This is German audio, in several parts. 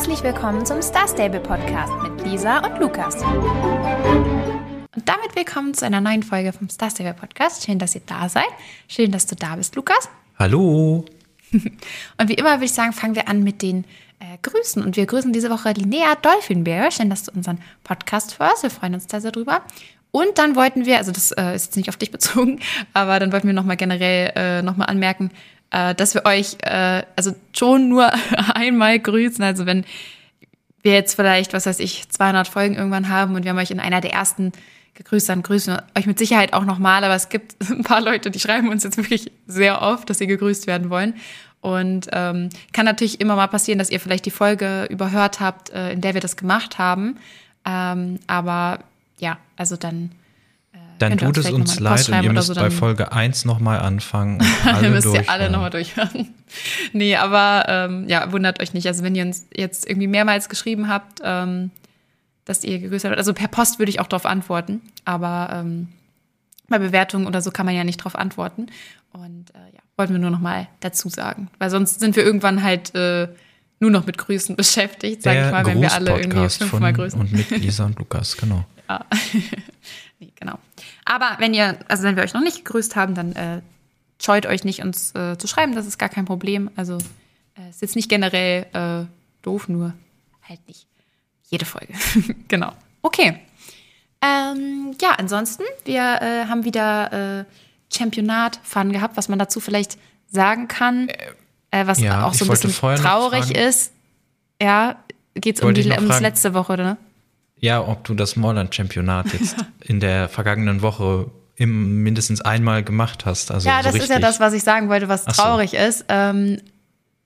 Herzlich willkommen zum Star Stable Podcast mit Lisa und Lukas. Und damit willkommen zu einer neuen Folge vom Star Stable Podcast. Schön, dass ihr da seid. Schön, dass du da bist, Lukas. Hallo. Und wie immer würde ich sagen, fangen wir an mit den äh, Grüßen. Und wir grüßen diese Woche Linnea Dolphinbear. Schön, dass du unseren Podcast hörst. Wir freuen uns da sehr drüber. Und dann wollten wir, also das äh, ist jetzt nicht auf dich bezogen, aber dann wollten wir nochmal generell äh, nochmal anmerken, äh, dass wir euch äh, also schon nur einmal grüßen. Also wenn wir jetzt vielleicht, was weiß ich, 200 Folgen irgendwann haben und wir haben euch in einer der ersten gegrüßt, dann grüßen wir euch mit Sicherheit auch nochmal. Aber es gibt ein paar Leute, die schreiben uns jetzt wirklich sehr oft, dass sie gegrüßt werden wollen. Und ähm, kann natürlich immer mal passieren, dass ihr vielleicht die Folge überhört habt, äh, in der wir das gemacht haben. Ähm, aber ja, also dann dann tut es uns leid und ihr müsst so, bei Folge 1 nochmal anfangen. Alle müsst ihr alle nochmal durchhören. nee, aber ähm, ja, wundert euch nicht. Also wenn ihr uns jetzt irgendwie mehrmals geschrieben habt, ähm, dass ihr gegrüßt habt, also per Post würde ich auch darauf antworten, aber ähm, bei Bewertungen oder so kann man ja nicht darauf antworten. Und äh, ja, wollten wir nur nochmal dazu sagen. Weil sonst sind wir irgendwann halt äh, nur noch mit Grüßen beschäftigt, sage ich mal, wenn wir alle irgendwie fünfmal grüßen. Und mit Lisa und Lukas, genau. ja. Nee, genau. Aber wenn ihr, also wenn wir euch noch nicht gegrüßt haben, dann äh, scheut euch nicht, uns äh, zu schreiben. Das ist gar kein Problem. Also äh, ist jetzt nicht generell äh, doof, nur halt nicht jede Folge. genau. Okay. Ähm, ja, ansonsten, wir äh, haben wieder äh, Championat-Fun gehabt, was man dazu vielleicht sagen kann, äh, was ja, auch so ein bisschen traurig ist. Ja, geht es um, die, um das letzte Woche, oder? Ja, ob du das Morland-Championat jetzt in der vergangenen Woche im, mindestens einmal gemacht hast. Also ja, das so ist ja das, was ich sagen wollte, was traurig so. ist. Ähm,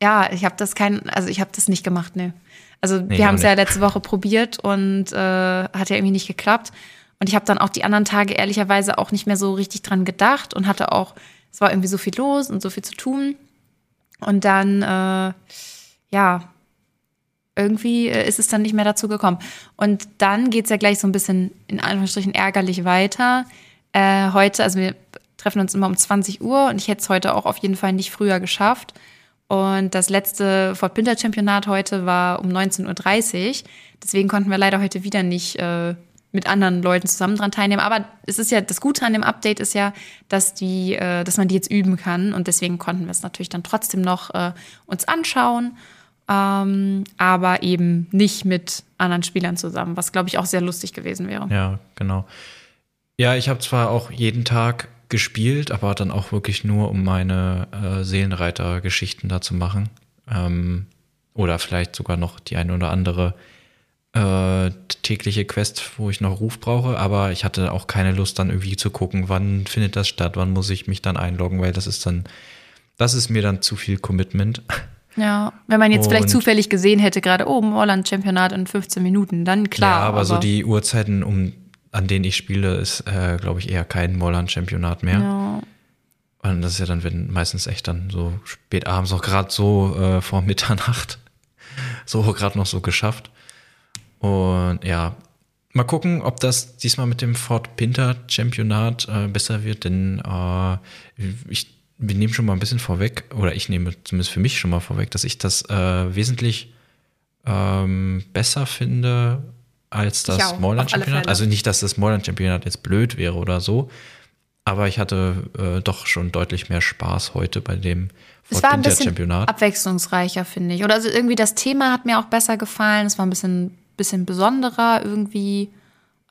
ja, ich habe das kein, also ich habe das nicht gemacht, ne. Also nee, wir haben es ja letzte Woche probiert und äh, hat ja irgendwie nicht geklappt. Und ich habe dann auch die anderen Tage ehrlicherweise auch nicht mehr so richtig dran gedacht und hatte auch, es war irgendwie so viel los und so viel zu tun. Und dann, äh, ja, irgendwie äh, ist es dann nicht mehr dazu gekommen. Und dann geht es ja gleich so ein bisschen in Anführungsstrichen ärgerlich weiter. Äh, heute, also wir treffen uns immer um 20 Uhr und ich hätte es heute auch auf jeden Fall nicht früher geschafft. Und das letzte Fort Pinter Championat heute war um 19.30 Uhr. Deswegen konnten wir leider heute wieder nicht äh, mit anderen Leuten zusammen dran teilnehmen. Aber es ist ja, das Gute an dem Update ist ja, dass die, äh, dass man die jetzt üben kann. Und deswegen konnten wir es natürlich dann trotzdem noch äh, uns anschauen ähm, aber eben nicht mit anderen Spielern zusammen, was glaube ich auch sehr lustig gewesen wäre. Ja, genau. Ja, ich habe zwar auch jeden Tag gespielt, aber dann auch wirklich nur, um meine äh, Seelenreiter-Geschichten da zu machen. Ähm, oder vielleicht sogar noch die eine oder andere äh, tägliche Quest, wo ich noch Ruf brauche, aber ich hatte auch keine Lust, dann irgendwie zu gucken, wann findet das statt, wann muss ich mich dann einloggen, weil das ist dann, das ist mir dann zu viel Commitment. Ja, wenn man jetzt und vielleicht zufällig gesehen hätte, gerade oben oh, Holland-Championat in 15 Minuten, dann klar. Ja, aber, aber, so die Uhrzeiten, um, an denen ich spiele, ist, äh, glaube ich, eher kein Molland-Championat mehr. Ja. Und das ist ja dann wenn, meistens echt dann so spät abends, auch gerade so äh, vor Mitternacht, so gerade noch so geschafft. Und ja, mal gucken, ob das diesmal mit dem Fort Pinter Championat äh, besser wird, denn äh, ich wir nehmen schon mal ein bisschen vorweg, oder ich nehme zumindest für mich schon mal vorweg, dass ich das äh, wesentlich ähm, besser finde als das Smallland-Championat. Also nicht, dass das Smallland-Championat jetzt blöd wäre oder so, aber ich hatte äh, doch schon deutlich mehr Spaß heute bei dem es war ein bisschen abwechslungsreicher, finde ich. Oder also irgendwie das Thema hat mir auch besser gefallen. Es war ein bisschen, bisschen besonderer irgendwie.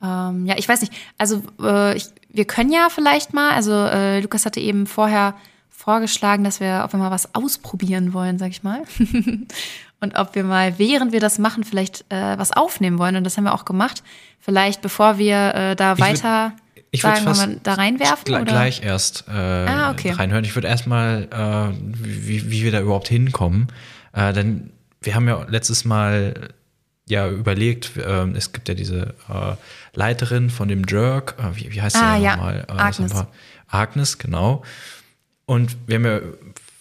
Ähm, ja, ich weiß nicht. Also äh, ich, wir können ja vielleicht mal, also äh, Lukas hatte eben vorher vorgeschlagen, dass wir, ob wir mal was ausprobieren wollen, sag ich mal. und ob wir mal, während wir das machen, vielleicht äh, was aufnehmen wollen. Und das haben wir auch gemacht. Vielleicht, bevor wir äh, da ich weiter würd, ich sagen, wollen wir da reinwerfen? Gl oder? Gleich erst äh, ah, okay. reinhören. Ich würde erstmal, äh, wie, wie wir da überhaupt hinkommen. Äh, denn wir haben ja letztes Mal ja überlegt, äh, es gibt ja diese äh, Leiterin von dem Jerk, äh, wie, wie heißt ah, sie ja. nochmal? Äh, Agnes. Agnes, genau. Und wir haben ja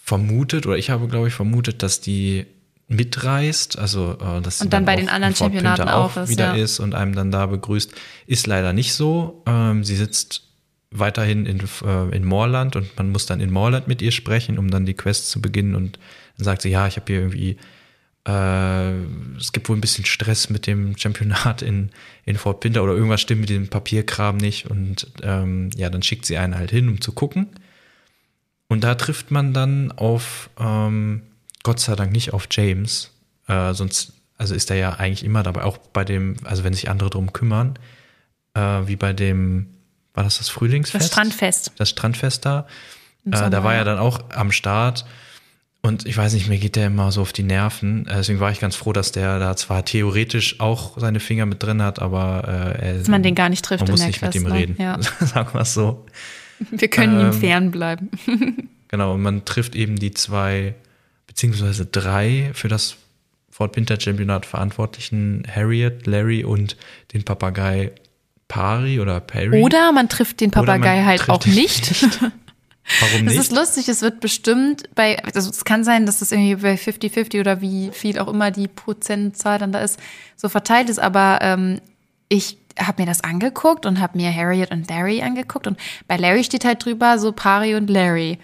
vermutet, oder ich habe, glaube ich, vermutet, dass die mitreist, also äh, dass und dann, dann bei den anderen Championaten auch, ist, wieder ja. ist und einem dann da begrüßt, ist leider nicht so. Ähm, sie sitzt weiterhin in, äh, in Moorland und man muss dann in Moorland mit ihr sprechen, um dann die Quest zu beginnen und dann sagt sie, ja, ich habe hier irgendwie äh, es gibt wohl ein bisschen Stress mit dem Championat in, in Fort Pinter oder irgendwas stimmt mit dem Papierkram nicht. Und ähm, ja, dann schickt sie einen halt hin, um zu gucken. Und da trifft man dann auf, ähm, Gott sei Dank nicht auf James, äh, sonst, also ist er ja eigentlich immer dabei, auch bei dem, also wenn sich andere drum kümmern, äh, wie bei dem, war das das Frühlingsfest? Das Strandfest. Das Strandfest da. Äh, da war er dann auch am Start. Und ich weiß nicht, mir geht der immer so auf die Nerven. Äh, deswegen war ich ganz froh, dass der da zwar theoretisch auch seine Finger mit drin hat, aber äh, er, dass man den gar nicht trifft. Man muss nicht mit ihm ne? reden. Ja. Sagen wir es so. Wir können ähm, ihm fernbleiben. genau, und man trifft eben die zwei, beziehungsweise drei für das Fort Pinter Championat verantwortlichen Harriet, Larry und den Papagei Pari oder Perry. Oder man trifft den Papagei halt auch nicht. nicht. Warum nicht? Das ist lustig, es wird bestimmt bei, also es kann sein, dass das irgendwie bei 50-50 oder wie viel auch immer die Prozentzahl dann da ist, so verteilt ist, aber ähm, ich habe mir das angeguckt und habe mir Harriet und Larry angeguckt und bei Larry steht halt drüber so Pari und Larry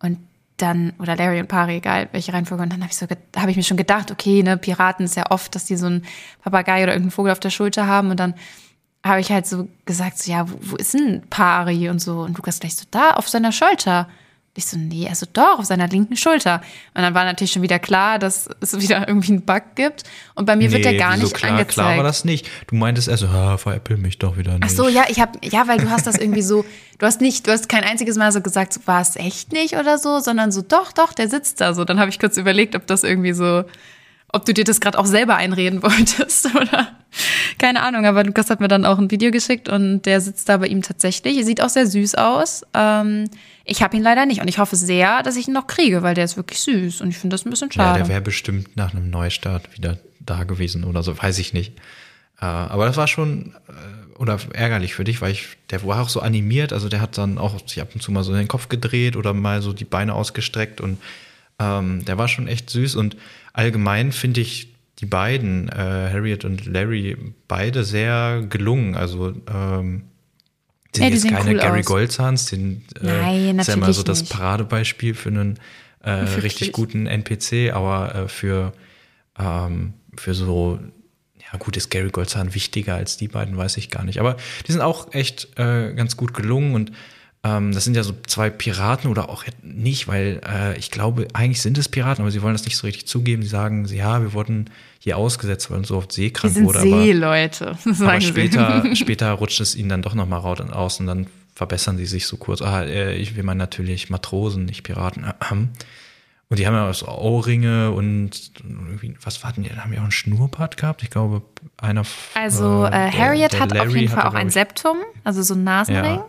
und dann oder Larry und Pari, egal welche Reihenfolge und dann habe ich so habe ich mir schon gedacht, okay, ne, Piraten ist ja oft, dass die so einen Papagei oder irgendeinen Vogel auf der Schulter haben und dann habe ich halt so gesagt, so, ja, wo, wo ist denn Pari und so? Und Lukas gleich so, da, auf seiner Schulter. Ich so, nee, also doch, auf seiner linken Schulter. Und dann war natürlich schon wieder klar, dass es wieder irgendwie einen Bug gibt. Und bei mir nee, wird der gar nicht klar, angezeigt. Klar war das nicht. Du meintest erst so, ah, veräppel mich doch wieder nicht. Ach so, ja, ich habe, ja, weil du hast das irgendwie so, du hast nicht, du hast kein einziges Mal so gesagt, so, war es echt nicht oder so, sondern so, doch, doch, der sitzt da so. Dann habe ich kurz überlegt, ob das irgendwie so ob du dir das gerade auch selber einreden wolltest oder keine Ahnung. Aber Lukas hat mir dann auch ein Video geschickt und der sitzt da bei ihm tatsächlich. Er sieht auch sehr süß aus. Ähm, ich habe ihn leider nicht und ich hoffe sehr, dass ich ihn noch kriege, weil der ist wirklich süß und ich finde das ein bisschen schade. Ja, der wäre bestimmt nach einem Neustart wieder da gewesen oder so, weiß ich nicht. Äh, aber das war schon äh, oder ärgerlich für dich, weil ich, der war auch so animiert, also der hat dann auch sich ab und zu mal so den Kopf gedreht oder mal so die Beine ausgestreckt und ähm, der war schon echt süß und allgemein finde ich die beiden, äh, Harriet und Larry, beide sehr gelungen. Also ähm, sind ja, jetzt keine cool Gary aus. Goldzahns, den äh, Nein, ist ja mal so das Paradebeispiel für einen äh, richtig guten NPC, aber äh, für, ähm, für so, ja gut, ist Gary Goldzahn wichtiger als die beiden, weiß ich gar nicht. Aber die sind auch echt äh, ganz gut gelungen und ähm, das sind ja so zwei Piraten oder auch nicht, weil äh, ich glaube, eigentlich sind es Piraten, aber sie wollen das nicht so richtig zugeben. Sie sagen, ja, wir wurden hier ausgesetzt, weil uns so oft seekrank wir sind wurde. Seeleute. Aber, aber später, später rutscht es ihnen dann doch nochmal raus und aus und dann verbessern sie sich so kurz. Ah, äh, ich will mal natürlich Matrosen, nicht Piraten. Und die haben ja so Ohrringe und was war denn die? Haben ja auch einen Schnurrbart gehabt? Ich glaube, einer. Also äh, Harriet der, der hat Larry auf jeden Fall auch ein Septum, also so ein Nasenring. Ja.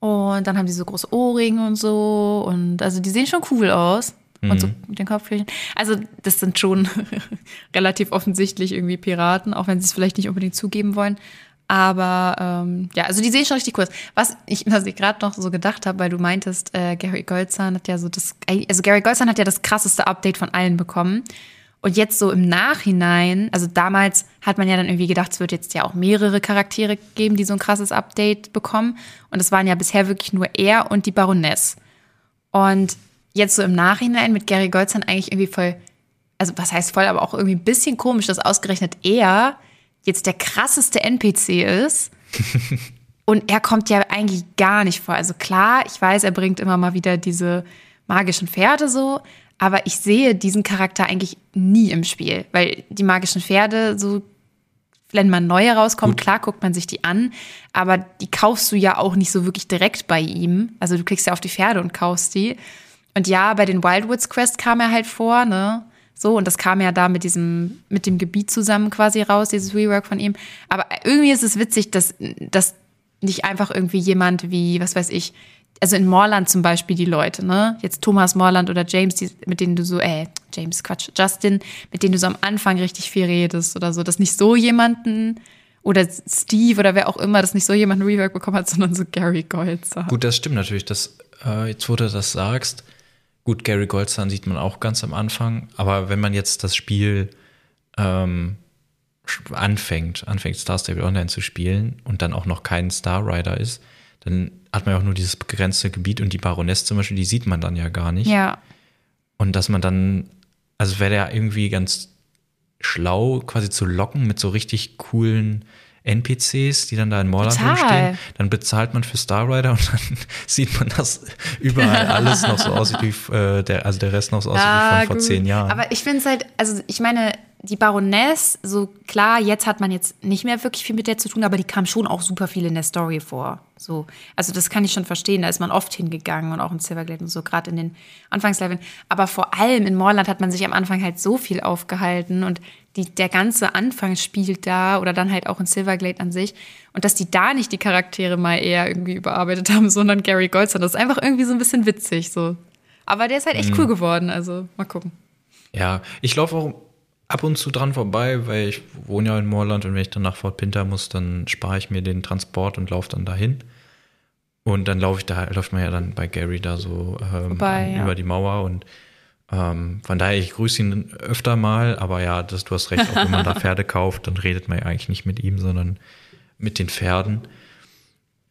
Und dann haben die so große Ohrringe und so. Und also die sehen schon cool aus. Mhm. Und so mhm. mit den Kopfhörern. Also, das sind schon relativ offensichtlich irgendwie Piraten, auch wenn sie es vielleicht nicht unbedingt zugeben wollen. Aber ähm, ja, also die sehen schon richtig cool aus. Was ich, was ich gerade noch so gedacht habe, weil du meintest, äh, Gary Goldzahn hat ja so das, also Gary Goldzahn hat ja das krasseste Update von allen bekommen. Und jetzt so im Nachhinein, also damals hat man ja dann irgendwie gedacht, es wird jetzt ja auch mehrere Charaktere geben, die so ein krasses Update bekommen. Und es waren ja bisher wirklich nur er und die Baroness. Und jetzt so im Nachhinein mit Gary Goldzahn eigentlich irgendwie voll, also was heißt voll, aber auch irgendwie ein bisschen komisch, dass ausgerechnet er jetzt der krasseste NPC ist. und er kommt ja eigentlich gar nicht vor. Also klar, ich weiß, er bringt immer mal wieder diese magischen Pferde so, aber ich sehe diesen Charakter eigentlich nie im Spiel, weil die magischen Pferde, so wenn man neue rauskommt, Gut. klar guckt man sich die an, aber die kaufst du ja auch nicht so wirklich direkt bei ihm. Also du klickst ja auf die Pferde und kaufst die. Und ja, bei den Wildwoods Quest kam er halt vor, ne? So, und das kam ja da mit diesem, mit dem Gebiet zusammen quasi raus, dieses Rework von ihm. Aber irgendwie ist es witzig, dass, dass nicht einfach irgendwie jemand wie, was weiß ich, also in Morland zum Beispiel die Leute, ne? Jetzt Thomas Morland oder James, die, mit denen du so, äh, James, Quatsch, Justin, mit denen du so am Anfang richtig viel redest oder so, dass nicht so jemanden oder Steve oder wer auch immer, dass nicht so jemanden Rework bekommen hat, sondern so Gary Goldzahn. Gut, das stimmt natürlich, dass, äh, jetzt wo du das sagst, gut, Gary Goldzahn sieht man auch ganz am Anfang, aber wenn man jetzt das Spiel ähm, anfängt, anfängt Star Stable Online zu spielen und dann auch noch kein Star Rider ist, dann hat man ja auch nur dieses begrenzte Gebiet und die Baroness zum Beispiel, die sieht man dann ja gar nicht. Ja. Und dass man dann also wäre der irgendwie ganz schlau, quasi zu locken mit so richtig coolen NPCs, die dann da in Morland rumstehen. Dann bezahlt man für Star Rider und dann sieht man, dass überall alles noch so aussieht wie äh, der, also der Rest noch so aussieht ja, wie von vor zehn Jahren. Aber ich finde es halt, also ich meine, die Baroness, so klar, jetzt hat man jetzt nicht mehr wirklich viel mit der zu tun, aber die kam schon auch super viel in der Story vor. So, also das kann ich schon verstehen. Da ist man oft hingegangen und auch in Silverglade und so, gerade in den Anfangsleveln. Aber vor allem in Morland hat man sich am Anfang halt so viel aufgehalten und die, der ganze Anfang spielt da oder dann halt auch in Silverglade an sich. Und dass die da nicht die Charaktere mal eher irgendwie überarbeitet haben, sondern Gary Goldson, das ist einfach irgendwie so ein bisschen witzig. So. Aber der ist halt echt mhm. cool geworden, also mal gucken. Ja, ich laufe auch ab und zu dran vorbei, weil ich wohne ja in Moorland und wenn ich dann nach Fort Pinter muss, dann spare ich mir den Transport und laufe dann dahin. Und dann laufe ich da, läuft man ja dann bei Gary da so ähm, vorbei, über ja. die Mauer und ähm, von daher, ich grüße ihn öfter mal, aber ja, das, du hast recht, auch wenn man da Pferde kauft, dann redet man ja eigentlich nicht mit ihm, sondern mit den Pferden.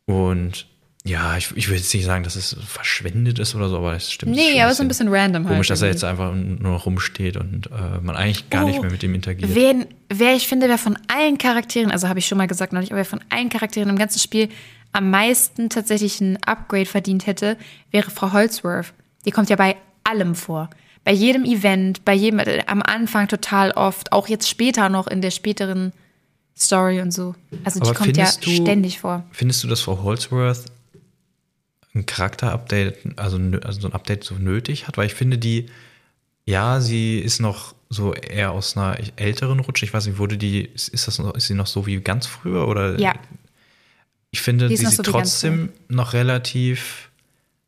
Und ja, ich, ich will jetzt nicht sagen, dass es verschwendet ist oder so, aber es stimmt. Nee, aber so ein bisschen random halt. Komisch, dass er jetzt einfach nur noch rumsteht und äh, man eigentlich gar oh, nicht mehr mit ihm interagiert. Wen, wer ich finde, wer von allen Charakteren, also habe ich schon mal gesagt neulich, aber wer von allen Charakteren im ganzen Spiel am meisten tatsächlich ein Upgrade verdient hätte, wäre Frau Holzworth. Die kommt ja bei allem vor. Bei jedem Event, bei jedem, äh, am Anfang total oft, auch jetzt später noch in der späteren Story und so. Also die aber kommt ja du, ständig vor. Findest du, dass Frau Holzworth ein Charakter-Update, also, also so ein Update so nötig hat, weil ich finde, die, ja, sie ist noch so eher aus einer älteren Rutsche. Ich weiß nicht, wurde die, ist, das noch, ist sie noch so wie ganz früher oder? Ja. Ich finde, sie sieht so trotzdem noch relativ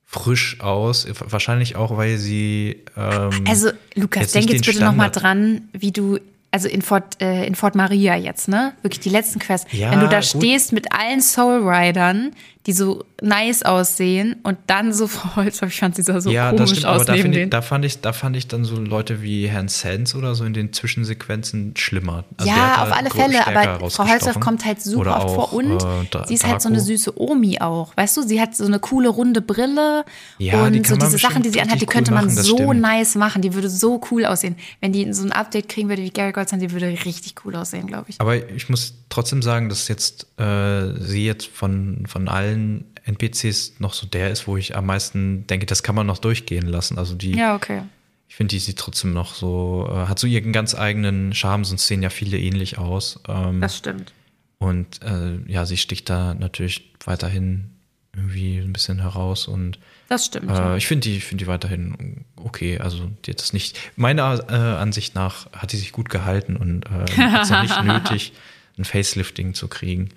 frisch aus. Wahrscheinlich auch, weil sie. Ähm, also, Lukas, denk jetzt bitte nochmal dran, wie du also in Fort, äh, in Fort Maria jetzt, ne? Wirklich die letzten Quests. Ja, Wenn du da gut. stehst mit allen Soul Riders, die so nice aussehen und dann so Frau Holz, ich fand sie so ja, komisch das stimmt, aus aber da, ich, da, fand ich, da fand ich dann so Leute wie Herrn Sands oder so in den Zwischensequenzen schlimmer. Also ja, auf alle Fälle, aber Frau Holzhoff kommt halt super oft vor und äh, sie ist halt so eine süße Omi auch, weißt du? Sie hat so eine coole runde Brille ja, und so diese Sachen, die sie anhat, die könnte cool man machen, so stimmt. nice machen, die würde so cool aussehen. Wenn die so ein Update kriegen würde wie Gary Goldstein, die würde richtig cool aussehen, glaube ich. Aber ich muss trotzdem sagen, dass jetzt äh, sie jetzt von, von allen NPCs noch so der ist, wo ich am meisten denke, das kann man noch durchgehen lassen. Also die. Ja, okay. Ich finde, die sieht trotzdem noch so, äh, hat so ihren ganz eigenen Charme, sonst sehen ja viele ähnlich aus. Ähm, das stimmt. Und äh, ja, sie sticht da natürlich weiterhin irgendwie ein bisschen heraus und das stimmt. Äh, ja. Ich finde die, finde die weiterhin okay. Also die hat das nicht. Meiner äh, Ansicht nach hat die sich gut gehalten und äh, hat es nicht nötig, ein Facelifting zu kriegen.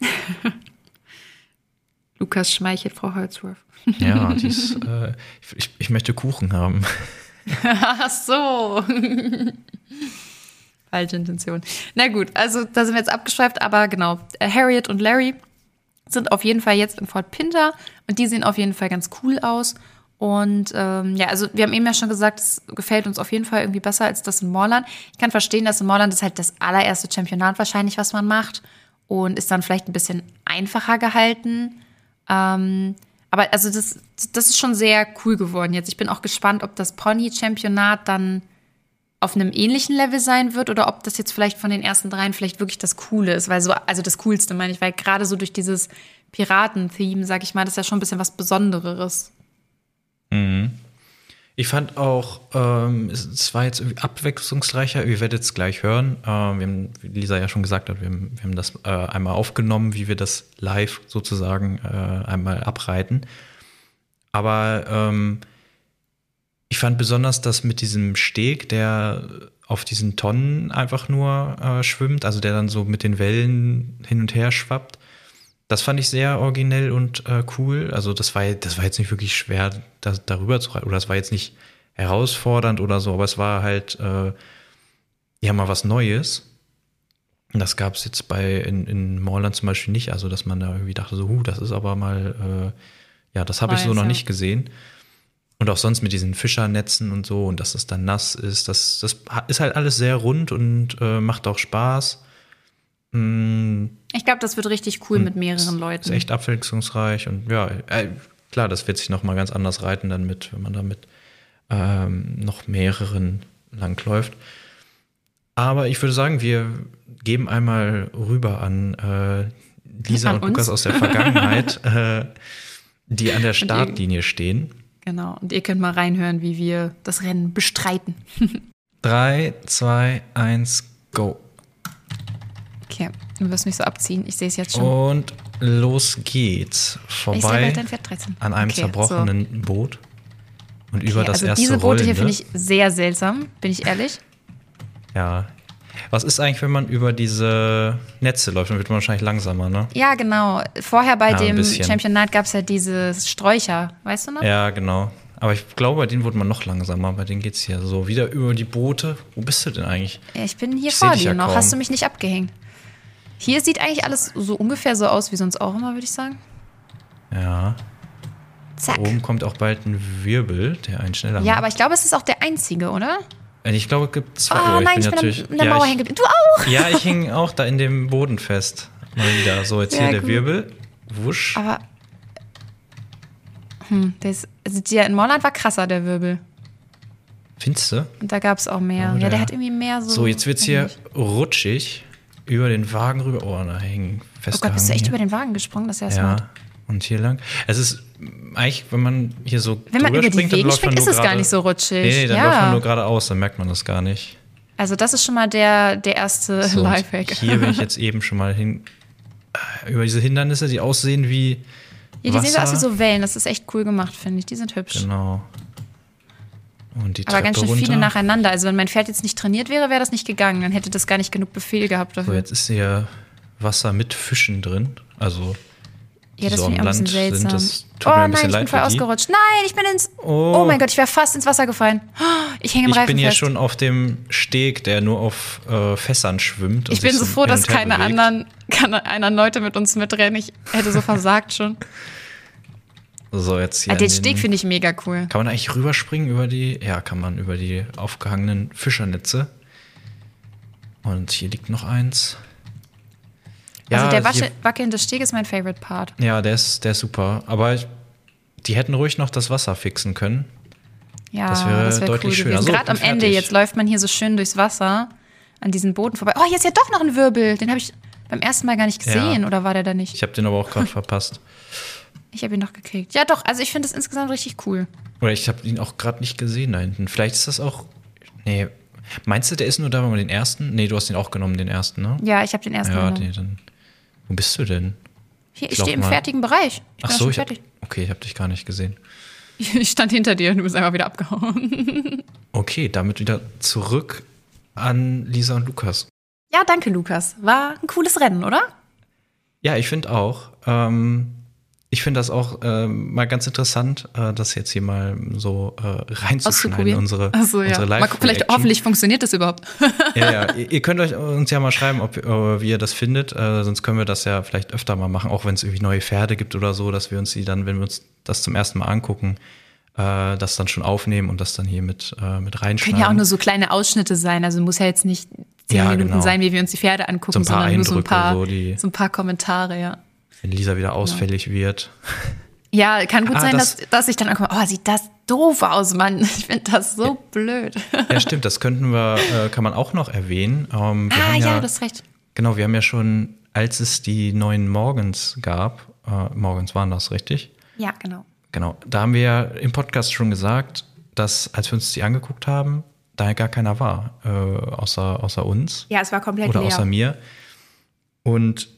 Lukas schmeichelt Frau Holzworth. Ja, ist, äh, ich, ich möchte Kuchen haben. Ach so. Falsche Intention. Na gut, also da sind wir jetzt abgeschweift, aber genau. Äh, Harriet und Larry sind auf jeden Fall jetzt in Fort Pinter und die sehen auf jeden Fall ganz cool aus. Und ähm, ja, also wir haben eben ja schon gesagt, es gefällt uns auf jeden Fall irgendwie besser als das in Morland. Ich kann verstehen, dass in Morland ist halt das allererste Championat wahrscheinlich, was man macht und ist dann vielleicht ein bisschen einfacher gehalten. Ähm, aber also das, das ist schon sehr cool geworden jetzt. Ich bin auch gespannt, ob das Pony-Championat dann auf einem ähnlichen Level sein wird oder ob das jetzt vielleicht von den ersten dreien vielleicht wirklich das Coole ist, weil so, also das Coolste meine ich, weil gerade so durch dieses Piraten-Theme, sag ich mal, das ist ja schon ein bisschen was Besonderes. Mhm. Ich fand auch, ähm, es war jetzt irgendwie abwechslungsreicher. Ihr werdet es gleich hören. Ähm, wir haben, wie Lisa ja schon gesagt hat, wir haben, wir haben das äh, einmal aufgenommen, wie wir das live sozusagen äh, einmal abreiten. Aber ähm, ich fand besonders das mit diesem Steg, der auf diesen Tonnen einfach nur äh, schwimmt, also der dann so mit den Wellen hin und her schwappt. Das fand ich sehr originell und äh, cool. Also das war, das war jetzt nicht wirklich schwer, da, darüber zu reiten. Oder das war jetzt nicht herausfordernd oder so, aber es war halt äh, ja mal was Neues. Das gab es jetzt bei in, in Morland zum Beispiel nicht. Also dass man da irgendwie dachte, so, huh, das ist aber mal, äh, ja, das habe ich so noch nicht gesehen. Und auch sonst mit diesen Fischernetzen und so und dass es dann nass ist, das, das ist halt alles sehr rund und äh, macht auch Spaß. Mm. Ich glaube, das wird richtig cool mit mehreren Leuten. Ist echt abwechslungsreich und ja, äh, klar, das wird sich noch mal ganz anders reiten dann mit, wenn man da mit ähm, noch mehreren langläuft. Aber ich würde sagen, wir geben einmal rüber an äh, Lisa An und uns? Lukas aus der Vergangenheit, äh, die an der Startlinie stehen. Genau. Und ihr könnt mal reinhören, wie wir das Rennen bestreiten. Drei, zwei, eins, go. Okay, du wirst mich so abziehen. Ich sehe es jetzt schon. Und los geht's. Vorbei hat dein Pferd 13? an einem Okay, zerbrochenen Boot. Und So. über Okay, das also erste diese Boote hier finde ich sehr seltsam, bin ich ehrlich. Ja. Was ist eigentlich, wenn man über diese Netze läuft? Dann wird man wahrscheinlich langsamer, ne? Ja, genau. Vorher bei Ja, dem bisschen. Championat gab es ja dieses Sträucher, weißt du noch? Ja, genau. Aber ich glaube, bei denen wurde man noch langsamer. Bei denen geht's hier so wieder über die Boote. Wo bist du denn eigentlich? Ja, ich bin hier Ich vor dir ja noch. kaum. Hast du mich nicht abgehängt? Hier sieht eigentlich alles so ungefähr so aus wie sonst auch immer, würde ich sagen. Ja. Zack. Oben kommt auch bald ein Wirbel, der einen schneller Ja, macht. aber ich glaube, es ist auch der einzige, oder? Äh, Ich glaube, es gibt zwei. Oh nein, ich bin bin natürlich. an der ja, Mauer ich- hängen geblieben. Du auch! Ja, ich hing auch da in dem Boden fest. Mal wieder. So, jetzt Ja, hier der gut. Wirbel. Wusch. Aber. Hm, der, ist, also der in Molland war krasser, der Wirbel. Findest du? Und da gab es auch mehr. Oh, ja, der- der hat irgendwie mehr so. So, jetzt wird's weiß hier rutschig über den Wagen rüber. Oh, da hängen Oh festgehangen. Gott, bist du echt hier. über den Wagen gesprungen? Das ist ja, Ja. smart. Und hier lang. Es ist eigentlich, wenn man hier so Wenn man über die springt, Wege springt, ist es gar nicht so rutschig. Nee, nee, dann ja. läuft man nur geradeaus, dann merkt man das gar nicht. Also, das ist schon mal der, der erste So, Lifehack. Hier bin ich jetzt eben schon mal hin. äh, Über diese Hindernisse, die aussehen wie. Ja, die sehen so aus Wasser. wie so Wellen. Das ist echt cool gemacht, finde ich. Die sind hübsch. Genau. Und die Aber ganz schön runter. viele nacheinander. Also, wenn mein Pferd jetzt nicht trainiert wäre, wäre das nicht gegangen. Dann hätte das gar nicht genug Befehl gehabt So, dafür. jetzt ist hier Wasser mit Fischen drin. Also. ja, das so finde ich auch ein bisschen Land sind. seltsam. Das tut oh mir ein nein, ich bin voll ausgerutscht. Nein, ich bin ins. Oh. Oh, mein Gott, ich wäre fast ins Wasser gefallen. Ich hänge im Ich Reifen bin hier fest. schon auf dem Steg, der nur auf äh, Fässern schwimmt. Ich bin so froh, dass keine bewegt. anderen, keine anderen Leute mit uns mitrennen. Ich hätte so versagt schon. So, jetzt hier. Ah, den Steg finde ich mega cool. Kann man eigentlich rüberspringen über die. Ja, kann man über die aufgehangenen Fischernetze. Und hier liegt noch eins. also der wasche, wackelnde Steg ist mein Favorite Part. Ja, der ist, der ist super. Aber ich, die hätten ruhig noch das Wasser fixen können. Ja, Das wäre wär deutlich schöner. gewesen. So, Gerade am Ende, jetzt läuft man hier so schön durchs Wasser an diesen Boden vorbei. Oh, hier ist ja doch noch ein Wirbel. Den habe ich beim ersten Mal gar nicht gesehen. Ja. Oder war der da nicht? Ich habe den aber auch gerade verpasst. Ich habe ihn noch gekriegt. Ja, doch. Also ich finde es insgesamt richtig cool. Oder ich habe ihn auch gerade nicht gesehen da hinten. Vielleicht ist das auch. Nee. Meinst du, der ist nur da, wenn man den ersten? Nee, du hast den auch genommen, den ersten, ne? Ja, ich habe den ersten Ja, genommen. nee, dann. Wo bist du denn? Hier, ich ich stehe im fertigen Bereich. Ich Ach so, ich hab, fertig. okay, ich habe dich gar nicht gesehen. Ich stand hinter dir und du bist einfach wieder abgehauen. Okay, damit wieder zurück an Lisa und Lukas. Ja, danke, Lukas. War ein cooles Rennen, oder? Ja, ich finde auch. Ähm, ich finde das auch ähm, mal ganz interessant, äh, das jetzt hier mal so äh, reinzuschneiden, Auszuprobieren. unsere, Achso, ja. unsere Mal, live gucken, vielleicht hoffentlich funktioniert das überhaupt. Ja, ja. Ihr ihr könnt euch uns ja mal schreiben, ob, äh, wie ihr das findet. Äh, sonst können wir das ja vielleicht öfter mal machen, auch wenn es irgendwie neue Pferde gibt oder so, dass wir uns die dann, wenn wir uns das zum ersten Mal angucken, äh, das dann schon aufnehmen und das dann hier mit, äh, mit reinschneiden. Können ja auch nur so kleine Ausschnitte sein. Also muss ja jetzt nicht zehn Ja, Minuten genau. sein, wie wir uns die Pferde angucken, So sondern nur so ein Eindrücke, paar, so so ein paar Kommentare, ja. Wenn Lisa wieder ausfällig wird. Ja, kann gut Ah, sein, das- dass, dass ich dann ankomme, oh, sieht das doof aus, Mann. Ich finde das so blöd. Ja, stimmt, das könnten wir, äh, kann man auch noch erwähnen. Ähm, ah, ja, ja, du hast recht. Genau, wir haben ja schon, als es die neuen Morgens gab, äh, Morgens waren das, richtig? Ja, genau. Genau, da haben wir ja im Podcast schon gesagt, dass als wir uns die angeguckt haben, da gar keiner war, äh, außer, außer uns Ja, es war komplett oder leer. außer mir. Und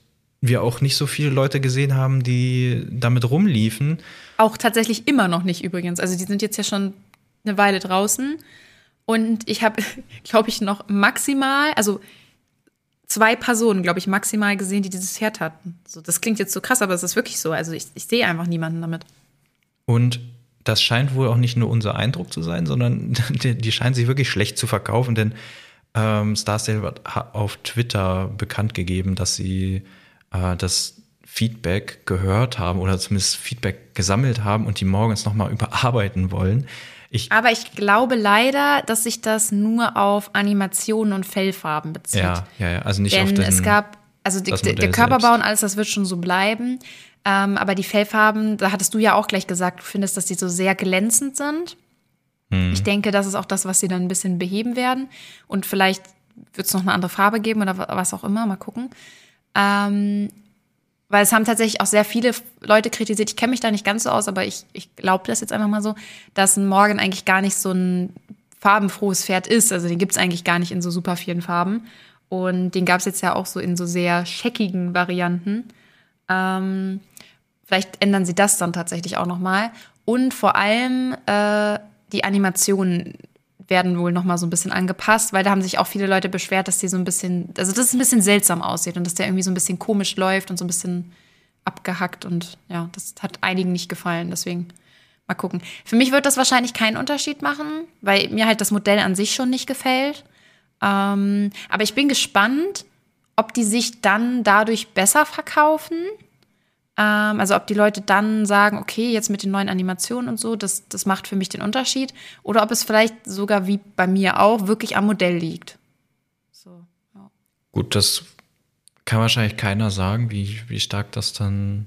wir auch nicht so viele Leute gesehen haben, die damit rumliefen. Auch tatsächlich immer noch nicht übrigens. Also die sind jetzt ja schon eine Weile draußen. Und ich habe, glaube ich, noch maximal, also zwei Personen, glaube ich, maximal gesehen, die dieses Pferd hatten. So, das klingt jetzt so krass, aber es ist wirklich so. Also ich, ich sehe einfach niemanden damit. Und das scheint wohl auch nicht nur unser Eindruck zu sein, sondern die, die scheinen sich wirklich schlecht zu verkaufen, denn ähm, Starsdale hat auf Twitter bekannt gegeben, dass sie äh, das Feedback gehört haben oder zumindest Feedback gesammelt haben und die morgens nochmal überarbeiten wollen. Ich, Aber ich glaube leider, dass sich das nur auf Animationen und Fellfarben bezieht. ja, ja, ja, also nicht auf Denn den, es gab, also die, der Körperbau selbst. und alles, das wird schon so bleiben. Ähm, aber die Fellfarben, da hattest du ja auch gleich gesagt, du findest, dass die so sehr glänzend sind. Hm. Ich denke, das ist auch das, was sie dann ein bisschen beheben werden. Und vielleicht wird es noch eine andere Farbe geben oder was auch immer, mal gucken. Ähm, weil es haben tatsächlich auch sehr viele Leute kritisiert, ich kenne mich da nicht ganz so aus, aber ich, ich glaube das jetzt einfach mal so, dass ein Morgan eigentlich gar nicht so ein farbenfrohes Pferd ist. Also den gibt es eigentlich gar nicht in so super vielen Farben. Und den gab es jetzt ja auch so in so sehr scheckigen Varianten. Ähm, vielleicht ändern sie das dann tatsächlich auch nochmal. Und vor allem äh, die Animationen werden wohl noch mal so ein bisschen angepasst, weil da haben sich auch viele Leute beschwert, dass die so ein bisschen, also dass es ein bisschen seltsam aussieht und dass der irgendwie so ein bisschen komisch läuft und so ein bisschen abgehackt und ja, das hat einigen nicht gefallen, deswegen mal gucken. Für mich wird das wahrscheinlich keinen Unterschied machen, weil mir halt das Modell an sich schon nicht gefällt. Ähm, aber ich bin gespannt, ob die sich dann dadurch besser verkaufen ähm, also ob die Leute dann sagen, okay, jetzt mit den neuen Animationen und so, das, das macht für mich den Unterschied. Oder ob es vielleicht sogar wie bei mir auch wirklich am Modell liegt. So, ja. Gut, das kann wahrscheinlich keiner sagen, wie, wie stark das dann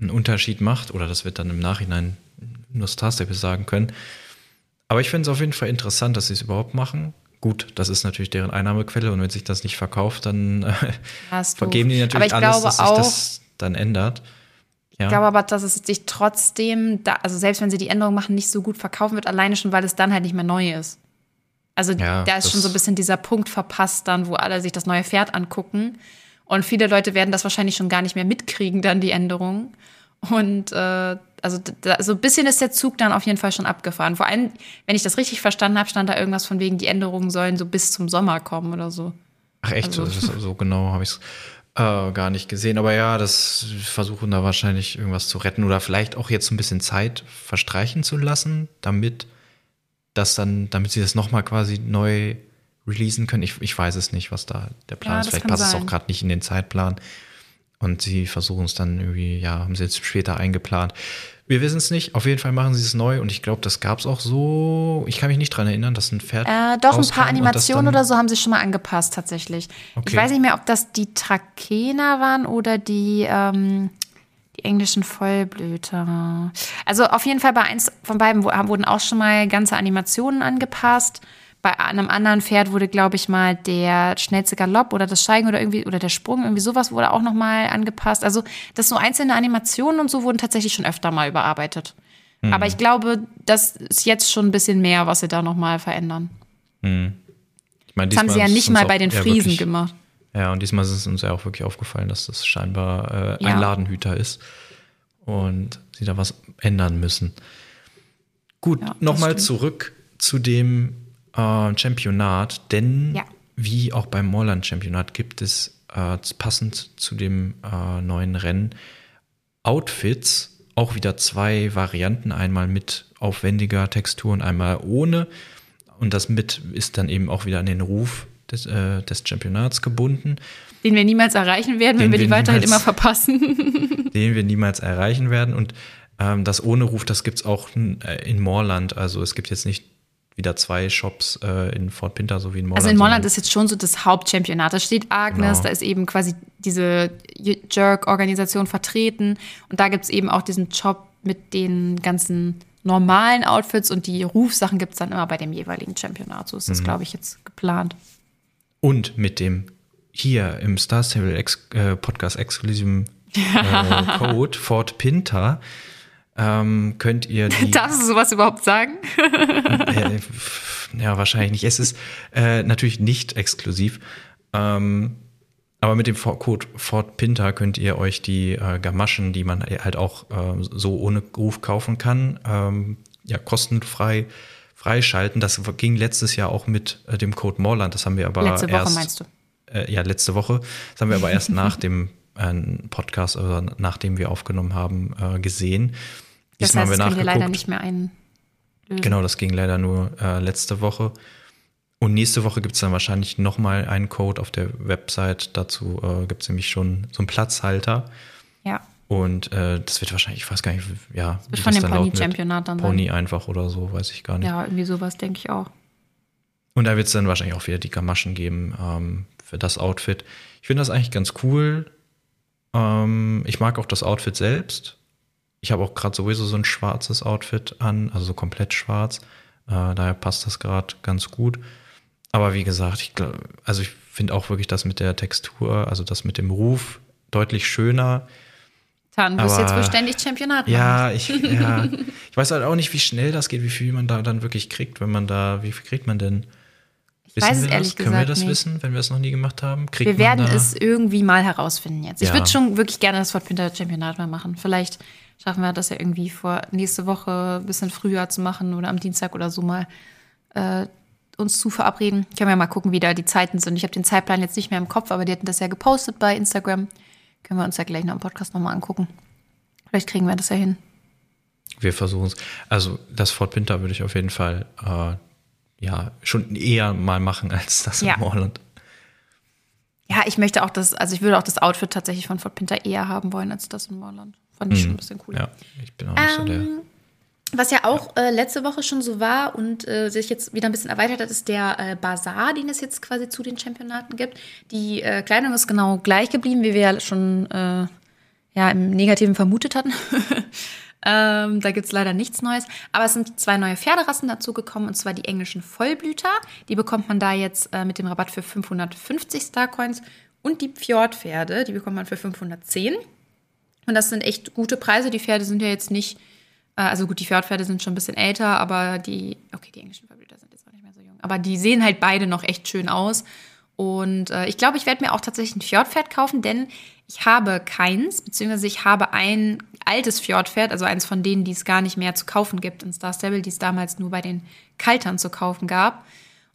einen Unterschied macht. Oder das wird dann im Nachhinein nur Starstable sagen können. Aber ich finde es auf jeden Fall interessant, dass sie es überhaupt machen. Gut, das ist natürlich deren Einnahmequelle und wenn sich das nicht verkauft, dann äh, vergeben die natürlich alles, dass sich das dann ändert. Ja. Ich glaube aber, dass es sich trotzdem, da, also selbst wenn sie die Änderung machen, nicht so gut verkaufen wird, alleine schon, weil es dann halt nicht mehr neu ist. Also ja, da ist schon so ein bisschen dieser Punkt verpasst dann, wo alle sich das neue Pferd angucken. Und viele Leute werden das wahrscheinlich schon gar nicht mehr mitkriegen, dann die Änderungen. Und äh, also da, so ein bisschen ist der Zug dann auf jeden Fall schon abgefahren. Vor allem, wenn ich das richtig verstanden habe, stand da irgendwas von wegen, die Änderungen sollen so bis zum Sommer kommen oder so. Ach echt, also, so genau habe ich es äh, gar nicht gesehen. Aber ja, das versuchen da wahrscheinlich irgendwas zu retten oder vielleicht auch jetzt ein bisschen Zeit verstreichen zu lassen, damit das dann, damit sie das nochmal quasi neu releasen können. Ich, ich weiß es nicht, was da der Plan ja, ist. Vielleicht passt sein. es auch gerade nicht in den Zeitplan. Und sie versuchen es dann irgendwie, ja, haben sie jetzt später eingeplant. Wir wissen es nicht. Auf jeden Fall machen sie es neu und ich glaube, das gab es auch so. Ich kann mich nicht dran erinnern, dass ein Pferd. Äh, doch, ein paar Animationen oder so haben sie schon mal angepasst, tatsächlich. Okay. Ich weiß nicht mehr, ob das die Trakehner waren oder die, ähm, die englischen Vollblüter. Also auf jeden Fall bei eins von beiden wurden auch schon mal ganze Animationen angepasst bei einem anderen Pferd wurde, glaube ich, mal der schnellste Galopp oder das Steigen oder irgendwie oder der Sprung, irgendwie sowas wurde auch noch mal angepasst. Also, das so einzelne Animationen und so wurden tatsächlich schon öfter mal überarbeitet. Mhm. Aber ich glaube, das ist jetzt schon ein bisschen mehr, was sie da noch mal verändern. Mhm. Ich meine, das haben sie ja nicht mal bei den Friesen gemacht. Ja, und diesmal ist es uns ja auch wirklich aufgefallen, dass das scheinbar äh, ein ja. Ladenhüter ist und sie da was ändern müssen. Gut, ja, nochmal zurück zu dem äh, Championat, denn ja. wie auch beim Morland-Championat gibt es äh, passend zu dem äh, neuen Rennen Outfits, auch wieder zwei Varianten, einmal mit aufwendiger Textur und einmal ohne. Und das mit ist dann eben auch wieder an den Ruf des, äh, des Championats gebunden. Den wir niemals erreichen werden, wenn wir, wir die weiterhin immer verpassen. den wir niemals erreichen werden. Und ähm, das ohne Ruf, das gibt es auch äh, in Moorland. Also es gibt jetzt nicht wieder zwei Shops äh, in Fort Pinter sowie in Molland. Also in Molland ist jetzt schon so das Hauptchampionat. Da steht Agnes, genau. da ist eben quasi diese Jerk-Organisation vertreten. Und da gibt es eben auch diesen Shop mit den ganzen normalen Outfits und die Rufsachen gibt es dann immer bei dem jeweiligen Championat. So ist das, mhm. glaube ich, jetzt geplant. Und mit dem hier im Star Stable Ex äh, Podcast exklusiven äh, Code Fort Pinter ähm, könnt ihr die. Darfst du sowas überhaupt sagen? äh, ja, wahrscheinlich nicht. Es ist äh, natürlich nicht exklusiv. Ähm, aber mit dem Code Fort Pinter könnt ihr euch die äh, Gamaschen, die man halt auch äh, so ohne Ruf kaufen kann, ähm, ja, kostenfrei freischalten. Das ging letztes Jahr auch mit äh, dem Code Morland. Das haben wir aber letzte erst. Woche meinst du? Äh, ja, letzte Woche. Das haben wir aber erst nach dem ein Podcast, also nachdem wir aufgenommen haben, äh, gesehen. Diesmal das heißt, haben wir leider nicht mehr ein. Genau, das ging leider nur äh, letzte Woche. Und nächste Woche gibt es dann wahrscheinlich nochmal einen Code auf der Website. Dazu äh, gibt es nämlich schon so einen Platzhalter. Ja. Und äh, das wird wahrscheinlich, ich weiß gar nicht, ja. Das wird von dem Pony-Championat dann Pony sein. einfach oder so, weiß ich gar nicht. Ja, irgendwie sowas denke ich auch. Und da wird es dann wahrscheinlich auch wieder die Gamaschen geben ähm, für das Outfit. Ich finde das eigentlich ganz cool. Ähm, ich mag auch das Outfit selbst. Ich habe auch gerade sowieso so ein schwarzes Outfit an, also so komplett schwarz. Äh, daher passt das gerade ganz gut. Aber wie gesagt, ich glaube, also ich finde auch wirklich das mit der Textur, also das mit dem Ruf deutlich schöner. Tan, du bist jetzt wohl ständig Championat. Ja, ich, ja. ich weiß halt auch nicht, wie schnell das geht, wie viel man da dann wirklich kriegt, wenn man da, wie viel kriegt man denn? Ich wissen weiß es ehrlich das? gesagt Können wir das nicht. wissen, wenn wir es noch nie gemacht haben? Kriegt wir werden es irgendwie mal herausfinden jetzt. Ich ja. würde schon wirklich gerne das Fort Pinter Championat mal machen. Vielleicht schaffen wir das ja irgendwie vor nächste Woche ein bisschen früher zu machen oder am Dienstag oder so mal äh, uns zu verabreden. Können wir mal gucken, wie da die Zeiten sind. Ich habe den Zeitplan jetzt nicht mehr im Kopf, aber die hatten das ja gepostet bei Instagram. Können wir uns ja gleich noch im Podcast nochmal angucken. Vielleicht kriegen wir das ja hin. Wir versuchen es. Also das Fort Pinter würde ich auf jeden Fall äh, ja schon eher mal machen als das ja. in Moorland. Ja, ich möchte auch das, also ich würde auch das Outfit tatsächlich von Fort Pinter eher haben wollen als das in Moorland. Fand ich hm. schon ein bisschen cool. Ja, ich bin auch nicht ähm, so der. Ähm, was ja auch äh, letzte Woche schon so war und äh, sich jetzt wieder ein bisschen erweitert hat, ist der äh, Bazar, den es jetzt quasi zu den Championaten gibt. Die äh, Kleidung ist genau gleich geblieben, wie wir ja schon äh, ja, im Negativen vermutet hatten. ähm, da gibt's leider nichts Neues. Aber es sind zwei neue Pferderassen dazugekommen, und zwar die englischen Vollblüter. Die bekommt man da jetzt äh, mit dem Rabatt für 550 Starcoins. Und die Fjordpferde, die bekommt man für 510. Und das sind echt gute Preise. Die Pferde sind ja jetzt nicht äh, also gut, die Fjordpferde sind schon ein bisschen älter, aber die, okay, die englischen Verblüter sind jetzt auch nicht mehr so jung. Aber die sehen halt beide noch echt schön aus. Und äh, ich glaube, ich werde mir auch tatsächlich ein Fjordpferd kaufen, denn ich habe keins, beziehungsweise ich habe ein altes Fjordpferd, also eins von denen, die es gar nicht mehr zu kaufen gibt in Star Stable, die es damals nur bei den Kaltern zu kaufen gab.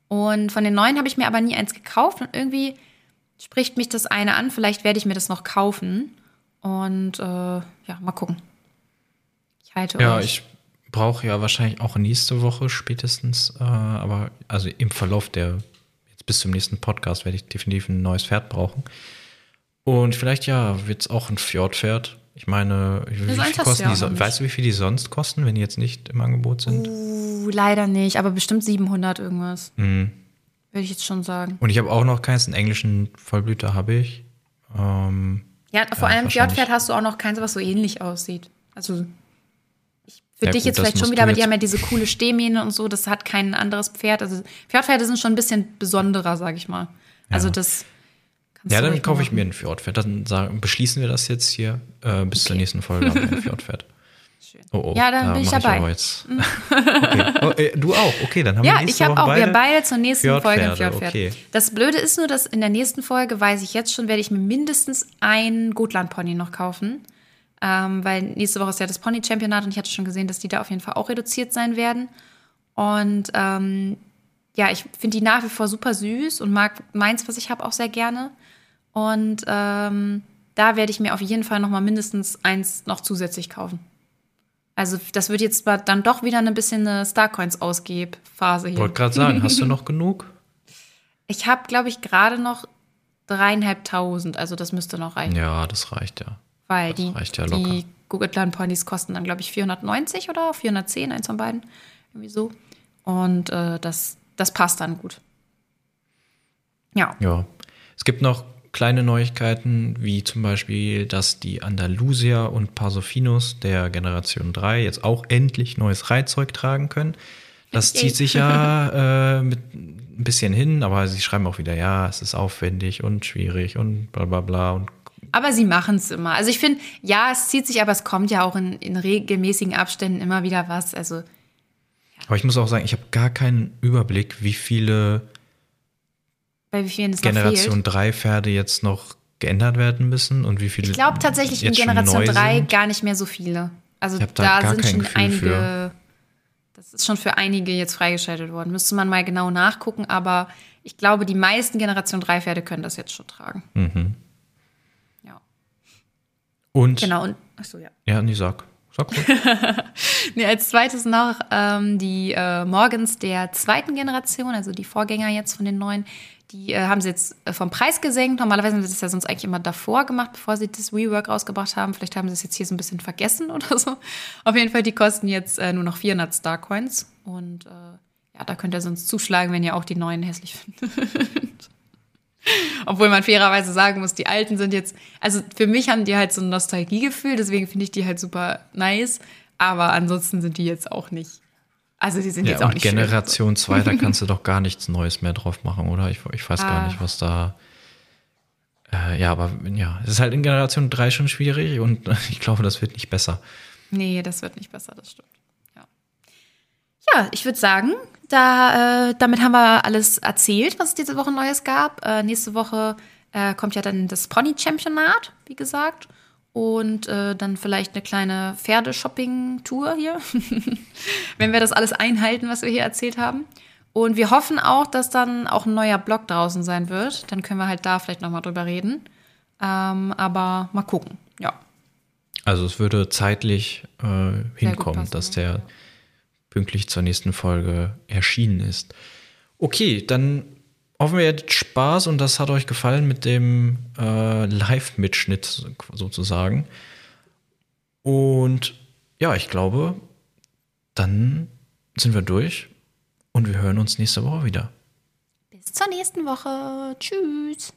Und von den neuen habe ich mir aber nie eins gekauft und irgendwie spricht mich das eine an. Vielleicht werde ich mir das noch kaufen. Und äh, ja, mal gucken halte ja, euch. ich brauche ja wahrscheinlich auch nächste Woche spätestens, äh, aber also im Verlauf der, jetzt bis zum nächsten Podcast werde ich definitiv ein neues Pferd brauchen. Und vielleicht ja, wird es auch ein Fjordpferd. Ich meine, wie viel kosten die, weißt du, wie viel die sonst kosten, wenn die jetzt nicht im Angebot sind? Uh, leider nicht, aber bestimmt 700 irgendwas. Mhm. Würde ich jetzt schon sagen. Und ich habe auch noch keins, einen englischen Vollblüter habe ich. Ähm, ja, vor ja, allem Fjordpferd hast du auch noch keins, was so ähnlich aussieht. Also für ja, dich gut, jetzt vielleicht schon wieder, aber die haben ja diese coole Stehmähne und so, das hat kein anderes Pferd. Also Pferdpferde sind schon ein bisschen besonderer, sag ich mal. Also das Ja, dann kaufe ich mir ein Fjordpferd. Dann sagen, beschließen wir das jetzt hier äh, bis okay. zur nächsten Folge ein Fjordpferd. Schön. Oh, oh, ja, dann da bin ich dabei. Ich jetzt. Mhm. okay. oh, äh, du auch, okay, dann haben ja, wir nächste ich habe auch. Wir beide zur nächsten Folge ein Fjordpferd. Okay. Das Blöde ist nur, dass in der nächsten Folge, weiß ich jetzt schon, werde ich mir mindestens ein Gotland-Pony noch kaufen. Ähm, weil nächste Woche ist ja das Pony-Championat und ich hatte schon gesehen, dass die da auf jeden Fall auch reduziert sein werden. Und ähm, ja, ich finde die nach wie vor super süß und mag meins, was ich habe, auch sehr gerne. Und ähm, da werde ich mir auf jeden Fall noch mal mindestens eins noch zusätzlich kaufen. Also das wird jetzt dann doch wieder ein bisschen eine Starcoins-Ausgeb-Phase hier. Wollte gerade sagen, hast du noch genug? Ich habe, glaube ich, gerade noch dreieinhalbtausend. Also das müsste noch reichen. Ja, das reicht ja. Weil das die, ja die Google Ponys kosten dann, glaube ich, 490 oder 410, eins von beiden. Irgendwie so. Und äh, das, das passt dann gut. Ja. Ja. Es gibt noch kleine Neuigkeiten, wie zum Beispiel, dass die Andalusia und Pasofinos der Generation 3 jetzt auch endlich neues Reitzeug tragen können. Das zieht sich ja äh, mit ein bisschen hin, aber sie schreiben auch wieder, ja, es ist aufwendig und schwierig und bla bla bla und aber sie machen es immer. Also ich finde, ja, es zieht sich, aber es kommt ja auch in, in regelmäßigen Abständen immer wieder was. Also. Aber ich muss auch sagen, ich habe gar keinen Überblick, wie viele Bei wie vielen Generation 3 Pferde jetzt noch geändert werden müssen und wie viele. Ich glaube tatsächlich in Generation 3 gar nicht mehr so viele. Also da, da sind schon Gefühl einige. Für. Das ist schon für einige jetzt freigeschaltet worden. Müsste man mal genau nachgucken, aber ich glaube, die meisten Generation 3 Pferde können das jetzt schon tragen. Mhm. Und? Genau, und, achso, ja. Ja, nee, sag. Sag gut. nee, als zweites noch ähm, die äh, Morgens der zweiten Generation, also die Vorgänger jetzt von den neuen, die äh, haben sie jetzt äh, vom Preis gesenkt. Normalerweise haben sie das ja sonst eigentlich immer davor gemacht, bevor sie das Rework rausgebracht haben. Vielleicht haben sie es jetzt hier so ein bisschen vergessen oder so. Auf jeden Fall, die kosten jetzt äh, nur noch 400 Starcoins. Und äh, ja, da könnt ihr sonst zuschlagen, wenn ihr auch die neuen hässlich findet. Obwohl man fairerweise sagen muss, die alten sind jetzt, also für mich haben die halt so ein Nostalgiegefühl, deswegen finde ich die halt super nice. Aber ansonsten sind die jetzt auch nicht Also die sind ja, jetzt auch nicht Generation 2, da kannst du doch gar nichts Neues mehr drauf machen, oder? Ich, ich weiß ah. gar nicht, was da. Äh, ja, aber ja, es ist halt in Generation 3 schon schwierig und ich glaube, das wird nicht besser. Nee, das wird nicht besser, das stimmt. Ja, ja ich würde sagen, da, äh, damit haben wir alles erzählt, was es diese Woche Neues gab. Äh, nächste Woche äh, kommt ja dann das Pony-Championat, wie gesagt. Und äh, dann vielleicht eine kleine Pferdeshopping-Tour hier, wenn wir das alles einhalten, was wir hier erzählt haben. Und wir hoffen auch, dass dann auch ein neuer Blog draußen sein wird. Dann können wir halt da vielleicht nochmal drüber reden. Ähm, aber mal gucken, ja. Also es würde zeitlich äh, hinkommen, passen, dass der pünktlich zur nächsten Folge erschienen ist. Okay, dann hoffen wir, ihr hattet Spaß und das hat euch gefallen mit dem äh, Live-Mitschnitt sozusagen. Und ja, ich glaube, dann sind wir durch und wir hören uns nächste Woche wieder. Bis zur nächsten Woche. Tschüss.